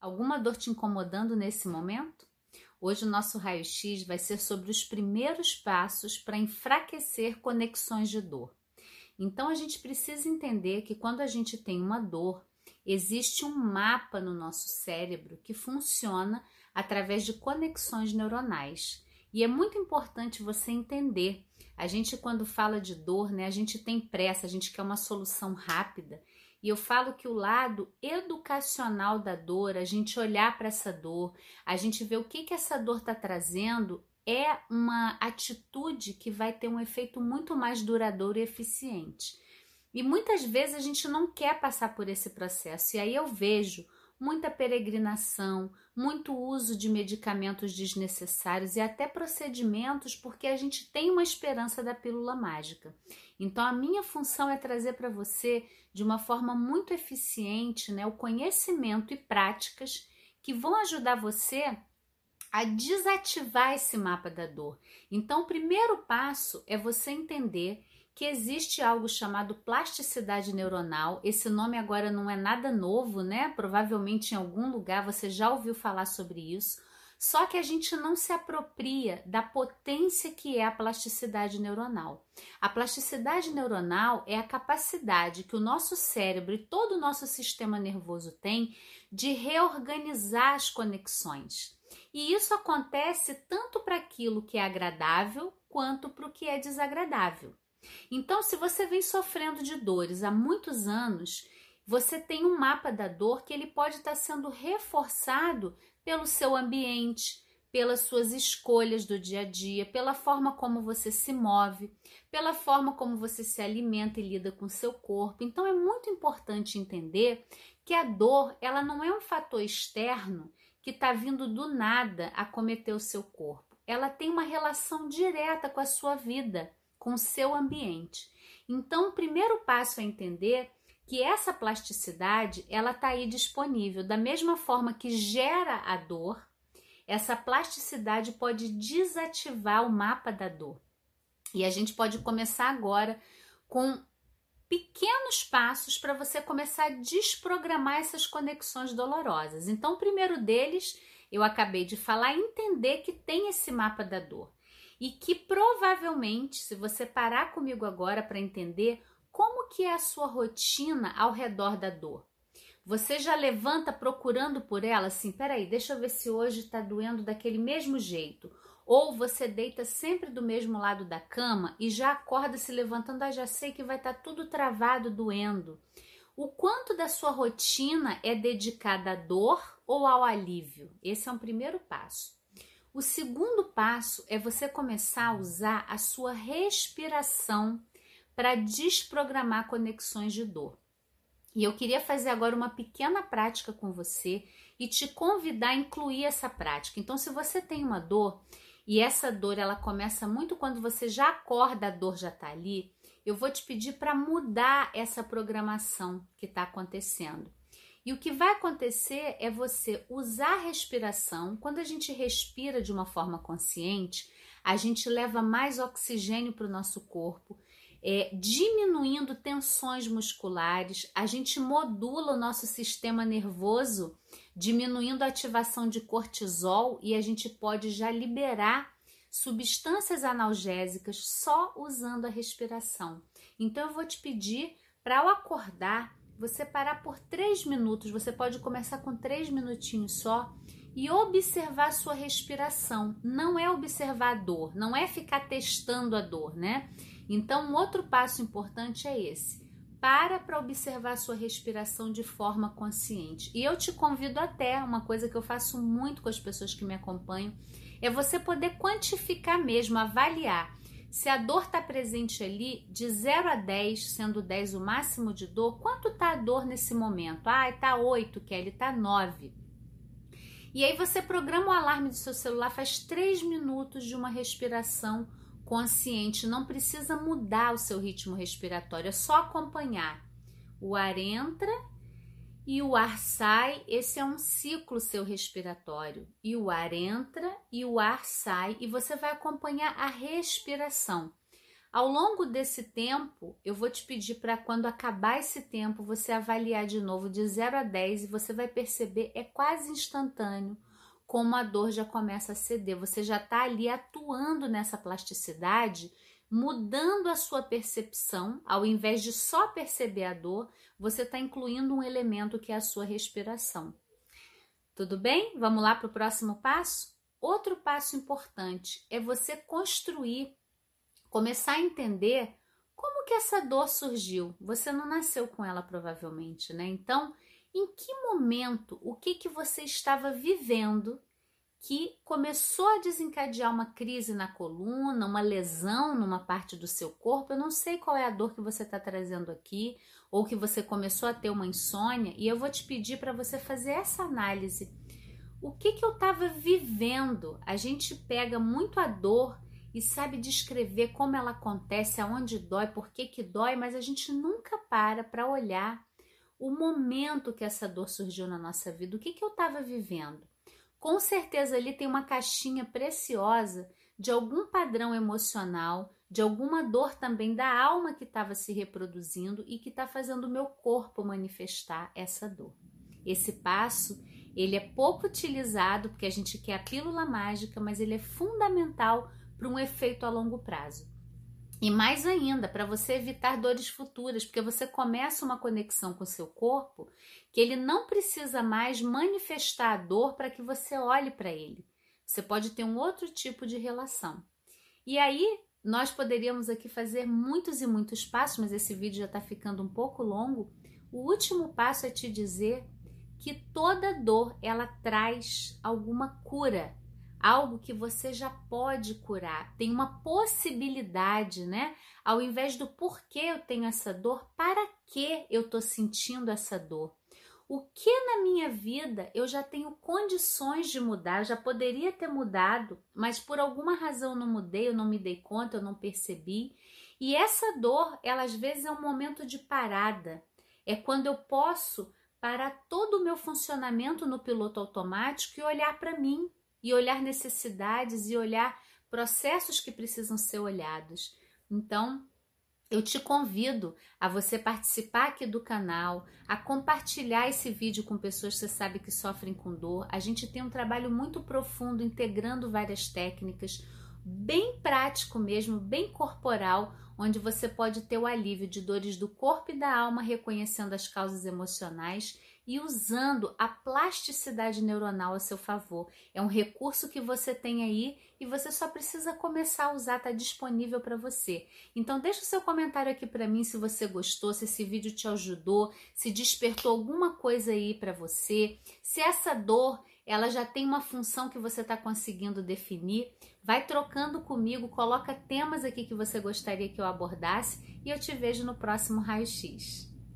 Alguma dor te incomodando nesse momento? Hoje o nosso raio-x vai ser sobre os primeiros passos para enfraquecer conexões de dor. Então a gente precisa entender que quando a gente tem uma dor, existe um mapa no nosso cérebro que funciona através de conexões neuronais. E é muito importante você entender. A gente, quando fala de dor, né, a gente tem pressa, a gente quer uma solução rápida. E eu falo que o lado educacional da dor, a gente olhar para essa dor, a gente ver o que, que essa dor está trazendo, é uma atitude que vai ter um efeito muito mais duradouro e eficiente. E muitas vezes a gente não quer passar por esse processo. E aí eu vejo muita peregrinação, muito uso de medicamentos desnecessários e até procedimentos porque a gente tem uma esperança da pílula mágica. Então a minha função é trazer para você de uma forma muito eficiente, né, o conhecimento e práticas que vão ajudar você a desativar esse mapa da dor. Então, o primeiro passo é você entender que existe algo chamado plasticidade neuronal. Esse nome agora não é nada novo, né? Provavelmente em algum lugar você já ouviu falar sobre isso. Só que a gente não se apropria da potência que é a plasticidade neuronal. A plasticidade neuronal é a capacidade que o nosso cérebro e todo o nosso sistema nervoso tem de reorganizar as conexões. E isso acontece tanto para aquilo que é agradável quanto para o que é desagradável. Então, se você vem sofrendo de dores há muitos anos, você tem um mapa da dor que ele pode estar sendo reforçado pelo seu ambiente, pelas suas escolhas do dia a dia, pela forma como você se move, pela forma como você se alimenta e lida com seu corpo. Então é muito importante entender que a dor, ela não é um fator externo que está vindo do nada a cometer o seu corpo. Ela tem uma relação direta com a sua vida com o seu ambiente. Então, o primeiro passo é entender que essa plasticidade ela está aí disponível da mesma forma que gera a dor. Essa plasticidade pode desativar o mapa da dor. E a gente pode começar agora com pequenos passos para você começar a desprogramar essas conexões dolorosas. Então, o primeiro deles, eu acabei de falar, entender que tem esse mapa da dor e que provavelmente, se você parar comigo agora para entender como que é a sua rotina ao redor da dor, você já levanta procurando por ela assim, peraí, deixa eu ver se hoje está doendo daquele mesmo jeito. Ou você deita sempre do mesmo lado da cama e já acorda se levantando, ah, já sei que vai estar tá tudo travado, doendo. O quanto da sua rotina é dedicada à dor ou ao alívio? Esse é um primeiro passo. O segundo passo é você começar a usar a sua respiração para desprogramar conexões de dor. E eu queria fazer agora uma pequena prática com você e te convidar a incluir essa prática. Então, se você tem uma dor e essa dor ela começa muito quando você já acorda, a dor já está ali, eu vou te pedir para mudar essa programação que está acontecendo. E o que vai acontecer é você usar a respiração. Quando a gente respira de uma forma consciente, a gente leva mais oxigênio para o nosso corpo, é, diminuindo tensões musculares, a gente modula o nosso sistema nervoso, diminuindo a ativação de cortisol e a gente pode já liberar substâncias analgésicas só usando a respiração. Então eu vou te pedir para ao acordar você parar por três minutos, você pode começar com três minutinhos só e observar sua respiração. Não é observar a dor, não é ficar testando a dor, né? Então, um outro passo importante é esse. Para para observar sua respiração de forma consciente. E eu te convido até, uma coisa que eu faço muito com as pessoas que me acompanham, é você poder quantificar mesmo, avaliar se a dor está presente ali, de 0 a 10, sendo 10 o máximo de dor, quanto está a dor nesse momento? Ah, está 8, Kelly, está 9. E aí você programa o alarme do seu celular, faz 3 minutos de uma respiração consciente. Não precisa mudar o seu ritmo respiratório, é só acompanhar. O ar entra e o ar sai, esse é um ciclo seu respiratório. E o ar entra e o ar sai, e você vai acompanhar a respiração. Ao longo desse tempo, eu vou te pedir para quando acabar esse tempo, você avaliar de novo de 0 a 10 e você vai perceber, é quase instantâneo, como a dor já começa a ceder. Você já está ali atuando nessa plasticidade, mudando a sua percepção, ao invés de só perceber a dor, você está incluindo um elemento que é a sua respiração. Tudo bem? Vamos lá para o próximo passo? Outro passo importante é você construir começar a entender como que essa dor surgiu. Você não nasceu com ela provavelmente, né? Então, em que momento, o que que você estava vivendo que começou a desencadear uma crise na coluna, uma lesão numa parte do seu corpo? Eu não sei qual é a dor que você está trazendo aqui, ou que você começou a ter uma insônia, e eu vou te pedir para você fazer essa análise. O que que eu estava vivendo? A gente pega muito a dor e sabe descrever como ela acontece, aonde dói, por que que dói, mas a gente nunca para para olhar o momento que essa dor surgiu na nossa vida, o que que eu estava vivendo. Com certeza ali tem uma caixinha preciosa de algum padrão emocional, de alguma dor também da alma que estava se reproduzindo e que está fazendo o meu corpo manifestar essa dor. Esse passo ele é pouco utilizado porque a gente quer a pílula mágica, mas ele é fundamental para um efeito a longo prazo. E mais ainda, para você evitar dores futuras, porque você começa uma conexão com o seu corpo que ele não precisa mais manifestar a dor para que você olhe para ele. Você pode ter um outro tipo de relação. E aí, nós poderíamos aqui fazer muitos e muitos passos, mas esse vídeo já está ficando um pouco longo. O último passo é te dizer que toda dor ela traz alguma cura, algo que você já pode curar, tem uma possibilidade, né? Ao invés do porquê eu tenho essa dor, para que eu tô sentindo essa dor? O que na minha vida eu já tenho condições de mudar, já poderia ter mudado, mas por alguma razão não mudei, eu não me dei conta, eu não percebi. E essa dor, ela às vezes é um momento de parada. É quando eu posso parar todo o meu funcionamento no piloto automático e olhar para mim, e olhar necessidades e olhar processos que precisam ser olhados. Então, eu te convido a você participar aqui do canal, a compartilhar esse vídeo com pessoas que você sabe que sofrem com dor. A gente tem um trabalho muito profundo integrando várias técnicas, bem prático mesmo, bem corporal, onde você pode ter o alívio de dores do corpo e da alma, reconhecendo as causas emocionais e usando a plasticidade neuronal a seu favor. É um recurso que você tem aí e você só precisa começar a usar, está disponível para você. Então deixa o seu comentário aqui para mim se você gostou, se esse vídeo te ajudou, se despertou alguma coisa aí para você, se essa dor ela já tem uma função que você está conseguindo definir. Vai trocando comigo, coloca temas aqui que você gostaria que eu abordasse e eu te vejo no próximo raio-x.